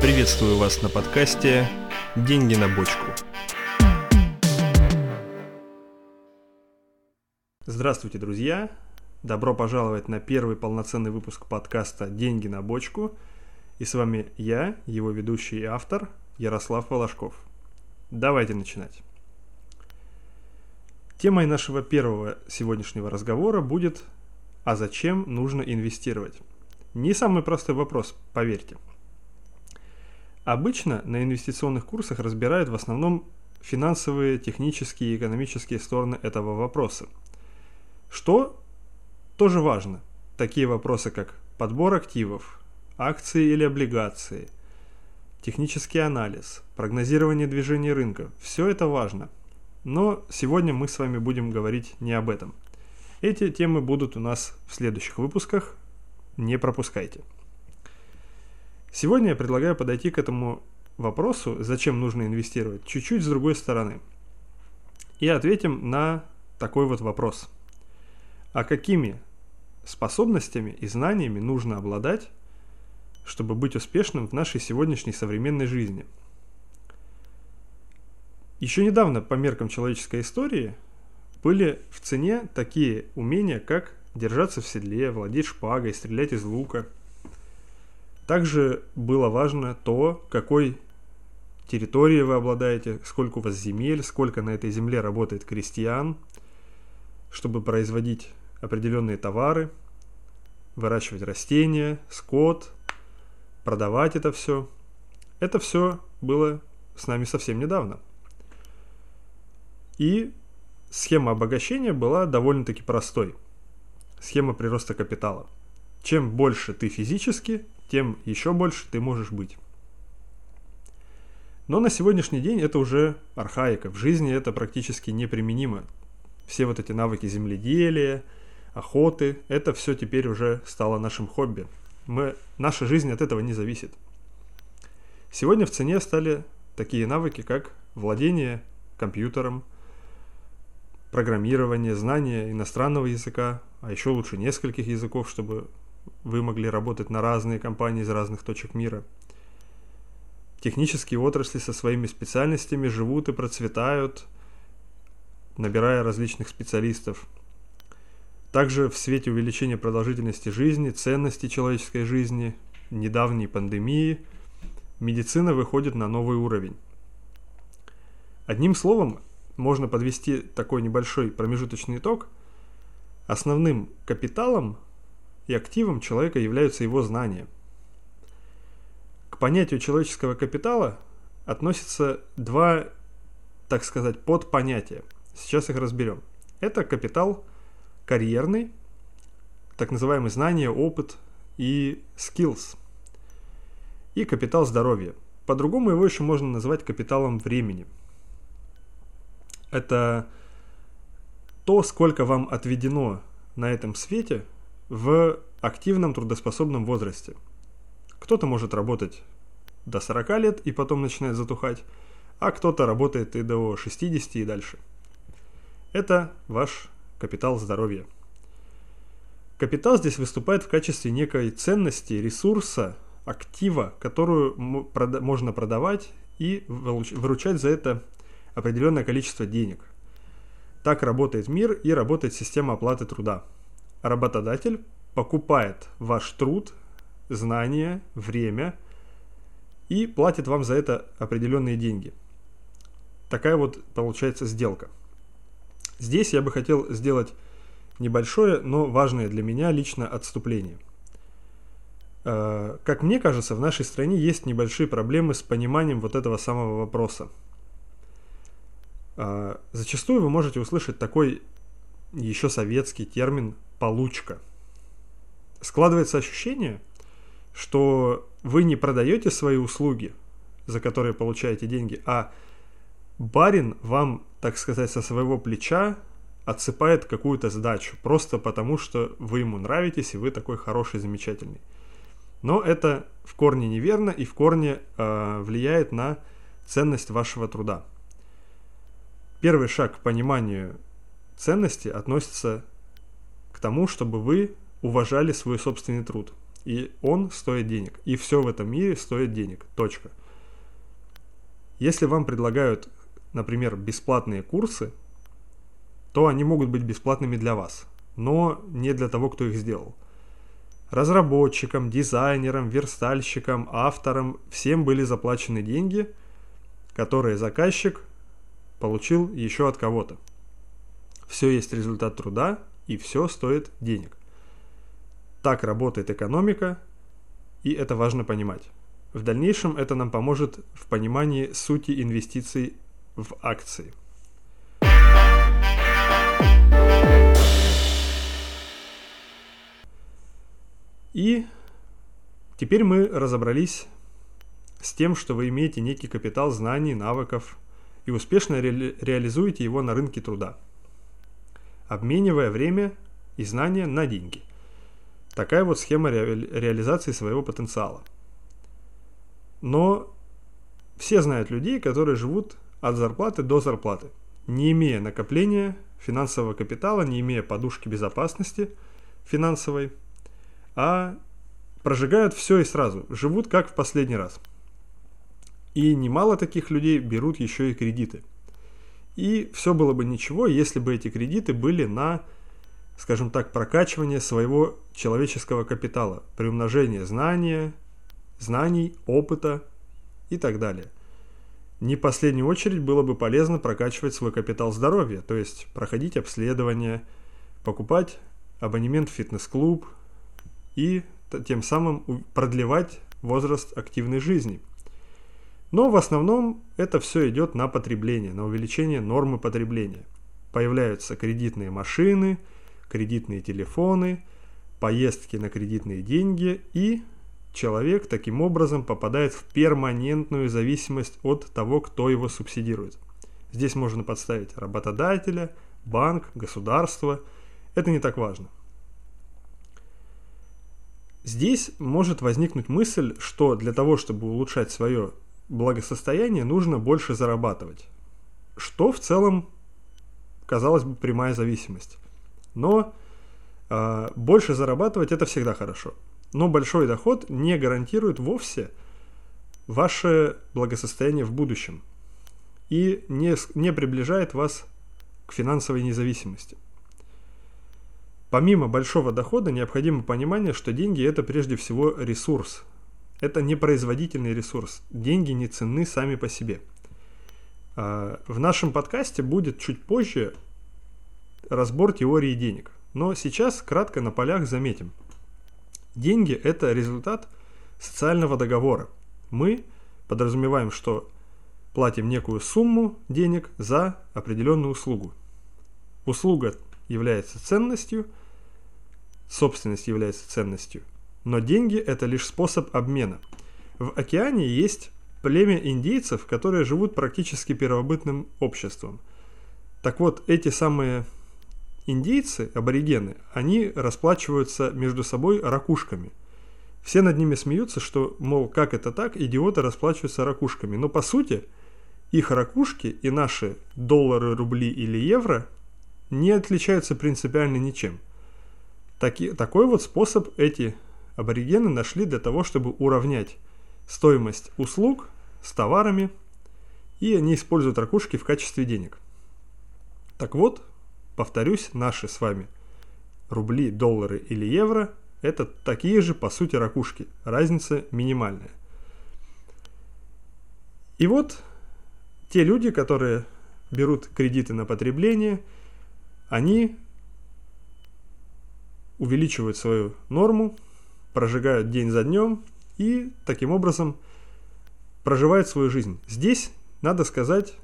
Приветствую вас на подкасте «Деньги на бочку». Здравствуйте, друзья! Добро пожаловать на первый полноценный выпуск подкаста «Деньги на бочку». И с вами я, его ведущий и автор, Ярослав Волошков. Давайте начинать. Темой нашего первого сегодняшнего разговора будет «А зачем нужно инвестировать?» Не самый простой вопрос, поверьте – Обычно на инвестиционных курсах разбирают в основном финансовые, технические и экономические стороны этого вопроса. Что тоже важно. Такие вопросы, как подбор активов, акции или облигации, технический анализ, прогнозирование движения рынка – все это важно. Но сегодня мы с вами будем говорить не об этом. Эти темы будут у нас в следующих выпусках, не пропускайте. Сегодня я предлагаю подойти к этому вопросу, зачем нужно инвестировать, чуть-чуть с другой стороны. И ответим на такой вот вопрос. А какими способностями и знаниями нужно обладать, чтобы быть успешным в нашей сегодняшней современной жизни? Еще недавно по меркам человеческой истории были в цене такие умения, как держаться в седле, владеть шпагой, стрелять из лука – также было важно то, какой территории вы обладаете, сколько у вас земель, сколько на этой земле работает крестьян, чтобы производить определенные товары, выращивать растения, скот, продавать это все. Это все было с нами совсем недавно. И схема обогащения была довольно-таки простой. Схема прироста капитала. Чем больше ты физически, тем еще больше ты можешь быть. Но на сегодняшний день это уже архаика. В жизни это практически неприменимо. Все вот эти навыки земледелия, охоты, это все теперь уже стало нашим хобби. Мы, наша жизнь от этого не зависит. Сегодня в цене стали такие навыки, как владение компьютером, программирование, знание иностранного языка, а еще лучше нескольких языков, чтобы вы могли работать на разные компании из разных точек мира. Технические отрасли со своими специальностями живут и процветают, набирая различных специалистов. Также в свете увеличения продолжительности жизни, ценности человеческой жизни, недавней пандемии, медицина выходит на новый уровень. Одним словом, можно подвести такой небольшой промежуточный итог. Основным капиталом и активом человека являются его знания. К понятию человеческого капитала относятся два, так сказать, подпонятия. Сейчас их разберем. Это капитал карьерный, так называемые знания, опыт и skills. И капитал здоровья. По-другому его еще можно назвать капиталом времени. Это то, сколько вам отведено на этом свете – в активном трудоспособном возрасте. Кто-то может работать до 40 лет и потом начинает затухать, а кто-то работает и до 60 и дальше. Это ваш капитал здоровья. Капитал здесь выступает в качестве некой ценности, ресурса, актива, которую можно продавать и выручать за это определенное количество денег. Так работает мир и работает система оплаты труда работодатель покупает ваш труд, знания, время и платит вам за это определенные деньги. Такая вот получается сделка. Здесь я бы хотел сделать небольшое, но важное для меня лично отступление. Э, как мне кажется, в нашей стране есть небольшие проблемы с пониманием вот этого самого вопроса. Э, зачастую вы можете услышать такой еще советский термин получка. Складывается ощущение, что вы не продаете свои услуги, за которые получаете деньги, а барин вам, так сказать, со своего плеча отсыпает какую-то сдачу, просто потому что вы ему нравитесь и вы такой хороший, замечательный. Но это в корне неверно и в корне э, влияет на ценность вашего труда. Первый шаг к пониманию ценности относится к тому, чтобы вы уважали свой собственный труд. И он стоит денег. И все в этом мире стоит денег. Точка. Если вам предлагают, например, бесплатные курсы, то они могут быть бесплатными для вас, но не для того, кто их сделал. Разработчикам, дизайнерам, верстальщикам, авторам всем были заплачены деньги, которые заказчик получил еще от кого-то. Все есть результат труда, и все стоит денег. Так работает экономика, и это важно понимать. В дальнейшем это нам поможет в понимании сути инвестиций в акции. И теперь мы разобрались с тем, что вы имеете некий капитал знаний, навыков и успешно ре реализуете его на рынке труда, обменивая время и знания на деньги. Такая вот схема ре реализации своего потенциала. Но все знают людей, которые живут от зарплаты до зарплаты, не имея накопления финансового капитала, не имея подушки безопасности финансовой, а прожигают все и сразу, живут как в последний раз. И немало таких людей берут еще и кредиты. И все было бы ничего, если бы эти кредиты были на, скажем так, прокачивание своего человеческого капитала, приумножение знания, знаний, опыта и так далее. Не в последнюю очередь было бы полезно прокачивать свой капитал здоровья, то есть проходить обследование, покупать абонемент в фитнес-клуб и тем самым продлевать возраст активной жизни. Но в основном это все идет на потребление, на увеличение нормы потребления. Появляются кредитные машины, кредитные телефоны, поездки на кредитные деньги и человек таким образом попадает в перманентную зависимость от того, кто его субсидирует. Здесь можно подставить работодателя, банк, государство. Это не так важно. Здесь может возникнуть мысль, что для того, чтобы улучшать свое благосостояние, нужно больше зарабатывать. Что в целом, казалось бы, прямая зависимость. Но э, больше зарабатывать это всегда хорошо но большой доход не гарантирует вовсе ваше благосостояние в будущем и не, не приближает вас к финансовой независимости. Помимо большого дохода необходимо понимание, что деньги это прежде всего ресурс. Это не производительный ресурс. Деньги не ценны сами по себе. А, в нашем подкасте будет чуть позже разбор теории денег. Но сейчас кратко на полях заметим – Деньги – это результат социального договора. Мы подразумеваем, что платим некую сумму денег за определенную услугу. Услуга является ценностью, собственность является ценностью, но деньги – это лишь способ обмена. В океане есть племя индейцев, которые живут практически первобытным обществом. Так вот, эти самые Индейцы, аборигены, они расплачиваются между собой ракушками. Все над ними смеются, что, мол, как это так, идиоты расплачиваются ракушками. Но по сути, их ракушки и наши доллары, рубли или евро не отличаются принципиально ничем. Таки, такой вот способ эти аборигены нашли для того, чтобы уравнять стоимость услуг с товарами, и они используют ракушки в качестве денег. Так вот, Повторюсь, наши с вами рубли, доллары или евро – это такие же, по сути, ракушки. Разница минимальная. И вот те люди, которые берут кредиты на потребление, они увеличивают свою норму, прожигают день за днем и таким образом проживают свою жизнь. Здесь надо сказать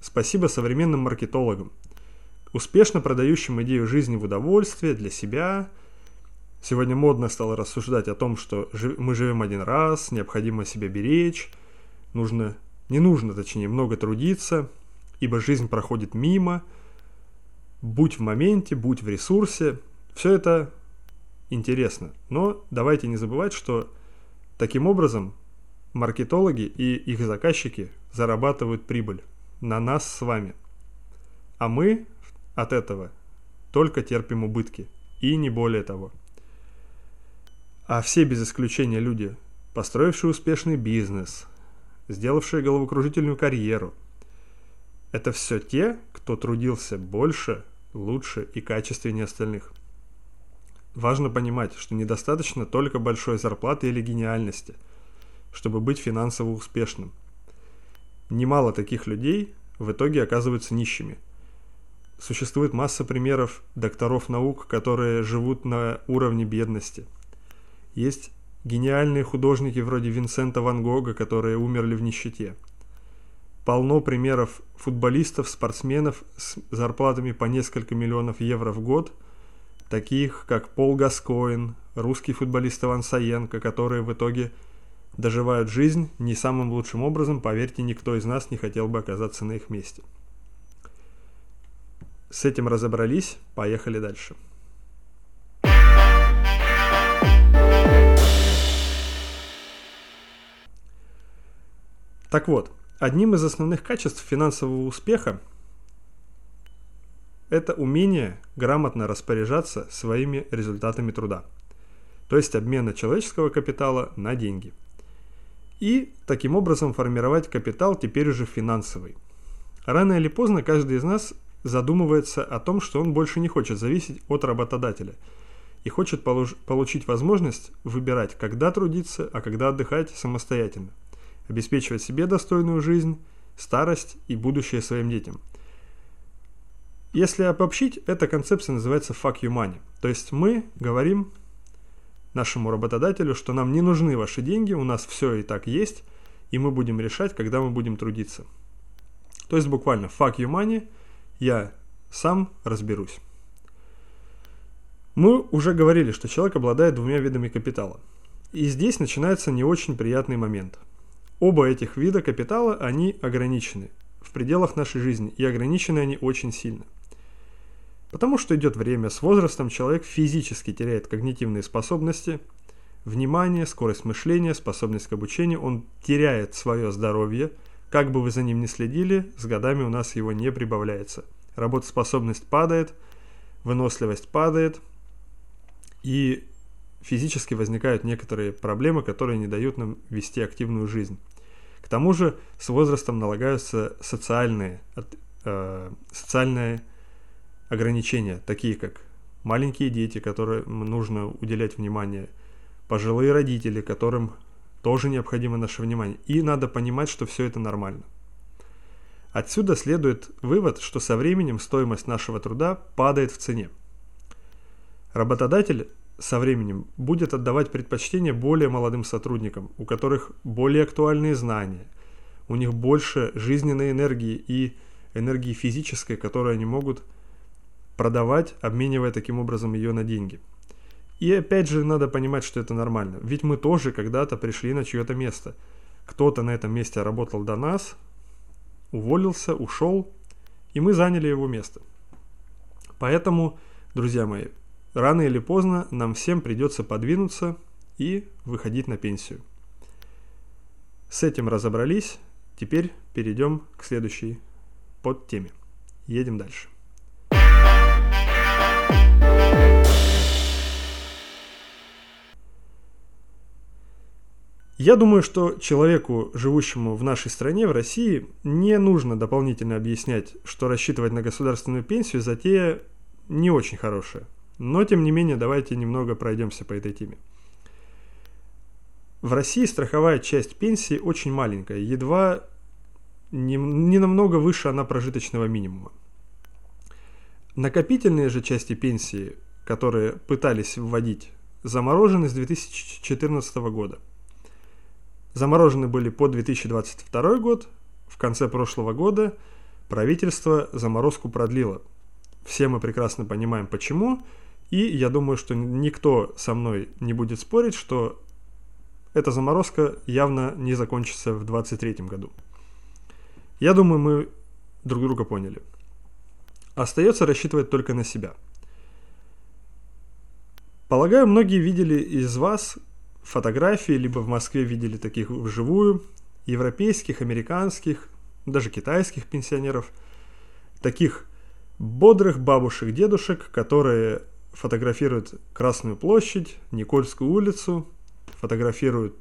спасибо современным маркетологам – успешно продающим идею жизни в удовольствие для себя. Сегодня модно стало рассуждать о том, что мы живем один раз, необходимо себя беречь, нужно, не нужно, точнее, много трудиться, ибо жизнь проходит мимо, будь в моменте, будь в ресурсе. Все это интересно, но давайте не забывать, что Таким образом, маркетологи и их заказчики зарабатывают прибыль на нас с вами. А мы от этого только терпим убытки. И не более того. А все без исключения люди, построившие успешный бизнес, сделавшие головокружительную карьеру, это все те, кто трудился больше, лучше и качественнее остальных. Важно понимать, что недостаточно только большой зарплаты или гениальности, чтобы быть финансово успешным. Немало таких людей в итоге оказываются нищими. Существует масса примеров докторов наук, которые живут на уровне бедности. Есть гениальные художники вроде Винсента Ван Гога, которые умерли в нищете. Полно примеров футболистов, спортсменов с зарплатами по несколько миллионов евро в год – таких как Пол Гаскоин, русский футболист Иван Саенко, которые в итоге доживают жизнь не самым лучшим образом, поверьте, никто из нас не хотел бы оказаться на их месте. С этим разобрались, поехали дальше. Так вот, одним из основных качеств финансового успеха – это умение грамотно распоряжаться своими результатами труда, то есть обмена человеческого капитала на деньги. И таким образом формировать капитал теперь уже финансовый. Рано или поздно каждый из нас задумывается о том, что он больше не хочет зависеть от работодателя и хочет получить возможность выбирать, когда трудиться, а когда отдыхать самостоятельно, обеспечивать себе достойную жизнь, старость и будущее своим детям – если обобщить, эта концепция называется fuck you money. То есть мы говорим нашему работодателю, что нам не нужны ваши деньги, у нас все и так есть, и мы будем решать, когда мы будем трудиться. То есть буквально fuck you money, я сам разберусь. Мы уже говорили, что человек обладает двумя видами капитала. И здесь начинается не очень приятный момент. Оба этих вида капитала, они ограничены в пределах нашей жизни, и ограничены они очень сильно. Потому что идет время, с возрастом человек физически теряет когнитивные способности, внимание, скорость мышления, способность к обучению, он теряет свое здоровье, как бы вы за ним ни следили, с годами у нас его не прибавляется. Работоспособность падает, выносливость падает, и физически возникают некоторые проблемы, которые не дают нам вести активную жизнь. К тому же с возрастом налагаются социальные, э, социальные ограничения, такие как маленькие дети, которым нужно уделять внимание, пожилые родители, которым тоже необходимо наше внимание. И надо понимать, что все это нормально. Отсюда следует вывод, что со временем стоимость нашего труда падает в цене. Работодатель со временем будет отдавать предпочтение более молодым сотрудникам, у которых более актуальные знания, у них больше жизненной энергии и энергии физической, которую они могут продавать, обменивая таким образом ее на деньги. И опять же надо понимать, что это нормально. Ведь мы тоже когда-то пришли на чье-то место. Кто-то на этом месте работал до нас, уволился, ушел, и мы заняли его место. Поэтому, друзья мои, рано или поздно нам всем придется подвинуться и выходить на пенсию. С этим разобрались, теперь перейдем к следующей подтеме. Едем дальше. Я думаю, что человеку, живущему в нашей стране, в России, не нужно дополнительно объяснять, что рассчитывать на государственную пенсию затея не очень хорошая. Но, тем не менее, давайте немного пройдемся по этой теме. В России страховая часть пенсии очень маленькая, едва не, не намного выше она прожиточного минимума. Накопительные же части пенсии, которые пытались вводить, заморожены с 2014 года – заморожены были по 2022 год. В конце прошлого года правительство заморозку продлило. Все мы прекрасно понимаем почему. И я думаю, что никто со мной не будет спорить, что эта заморозка явно не закончится в 2023 году. Я думаю, мы друг друга поняли. Остается рассчитывать только на себя. Полагаю, многие видели из вас фотографии, либо в Москве видели таких вживую, европейских, американских, даже китайских пенсионеров, таких бодрых бабушек, дедушек, которые фотографируют Красную площадь, Никольскую улицу, фотографируют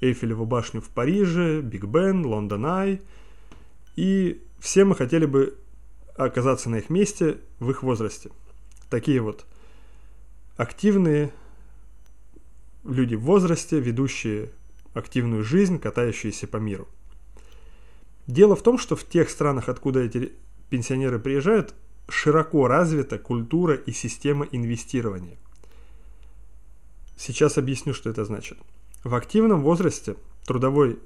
Эйфелеву башню в Париже, Биг Бен, Лондон Ай. И все мы хотели бы оказаться на их месте в их возрасте. Такие вот активные люди в возрасте, ведущие активную жизнь, катающиеся по миру. Дело в том, что в тех странах, откуда эти пенсионеры приезжают, широко развита культура и система инвестирования. Сейчас объясню, что это значит. В активном возрасте, трудовой,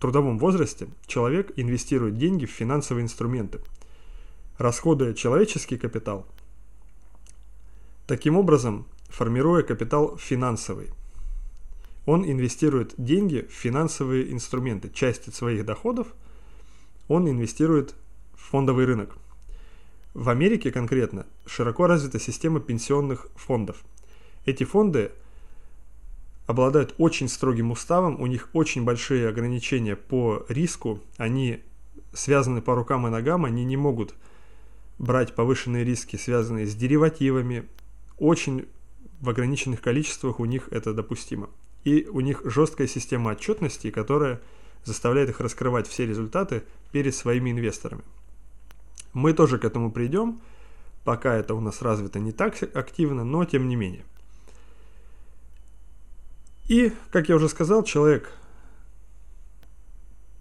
трудовом возрасте, человек инвестирует деньги в финансовые инструменты, расходуя человеческий капитал, таким образом формируя капитал финансовый. Он инвестирует деньги в финансовые инструменты, часть своих доходов он инвестирует в фондовый рынок. В Америке конкретно широко развита система пенсионных фондов. Эти фонды обладают очень строгим уставом, у них очень большие ограничения по риску, они связаны по рукам и ногам, они не могут брать повышенные риски, связанные с деривативами, очень в ограниченных количествах у них это допустимо. И у них жесткая система отчетности, которая заставляет их раскрывать все результаты перед своими инвесторами. Мы тоже к этому придем, пока это у нас развито не так активно, но тем не менее. И, как я уже сказал, человек,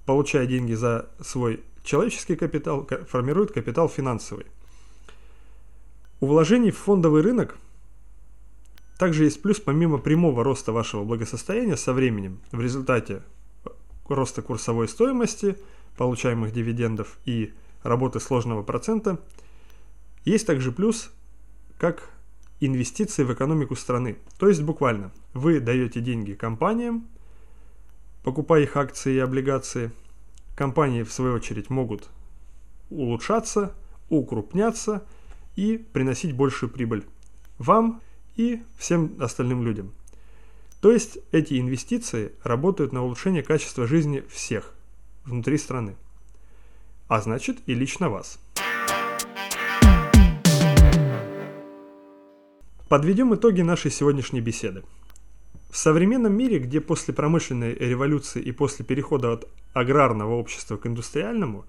получая деньги за свой человеческий капитал, формирует капитал финансовый. У вложений в фондовый рынок также есть плюс помимо прямого роста вашего благосостояния со временем в результате роста курсовой стоимости, получаемых дивидендов и работы сложного процента, есть также плюс, как инвестиции в экономику страны. То есть буквально вы даете деньги компаниям, покупая их акции и облигации. Компании, в свою очередь, могут улучшаться, укрупняться и приносить большую прибыль вам и всем остальным людям. То есть эти инвестиции работают на улучшение качества жизни всех внутри страны. А значит и лично вас. Подведем итоги нашей сегодняшней беседы. В современном мире, где после промышленной революции и после перехода от аграрного общества к индустриальному,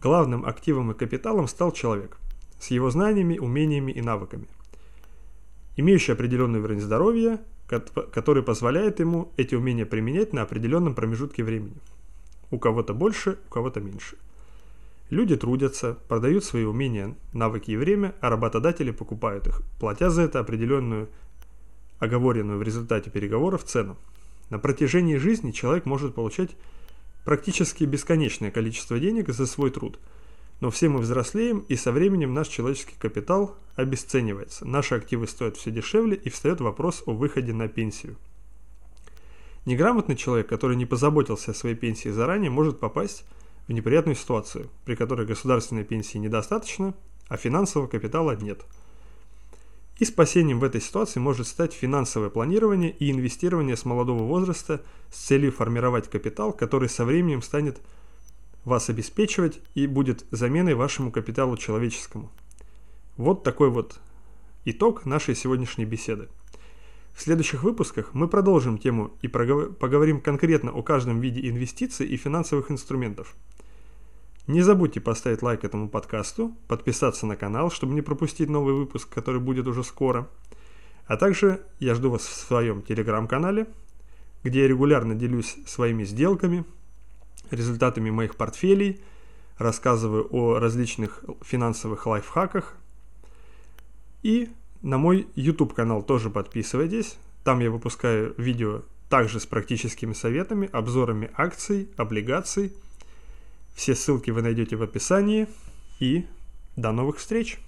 главным активом и капиталом стал человек с его знаниями, умениями и навыками, имеющий определенный уровень здоровья, который позволяет ему эти умения применять на определенном промежутке времени. У кого-то больше, у кого-то меньше. Люди трудятся, продают свои умения, навыки и время, а работодатели покупают их, платя за это определенную, оговоренную в результате переговоров цену. На протяжении жизни человек может получать практически бесконечное количество денег за свой труд – но все мы взрослеем, и со временем наш человеческий капитал обесценивается. Наши активы стоят все дешевле, и встает вопрос о выходе на пенсию. Неграмотный человек, который не позаботился о своей пенсии заранее, может попасть в неприятную ситуацию, при которой государственной пенсии недостаточно, а финансового капитала нет. И спасением в этой ситуации может стать финансовое планирование и инвестирование с молодого возраста с целью формировать капитал, который со временем станет вас обеспечивать и будет заменой вашему капиталу человеческому. Вот такой вот итог нашей сегодняшней беседы. В следующих выпусках мы продолжим тему и поговорим конкретно о каждом виде инвестиций и финансовых инструментов. Не забудьте поставить лайк этому подкасту, подписаться на канал, чтобы не пропустить новый выпуск, который будет уже скоро. А также я жду вас в своем телеграм-канале, где я регулярно делюсь своими сделками – результатами моих портфелей, рассказываю о различных финансовых лайфхаках. И на мой YouTube канал тоже подписывайтесь. Там я выпускаю видео также с практическими советами, обзорами акций, облигаций. Все ссылки вы найдете в описании. И до новых встреч!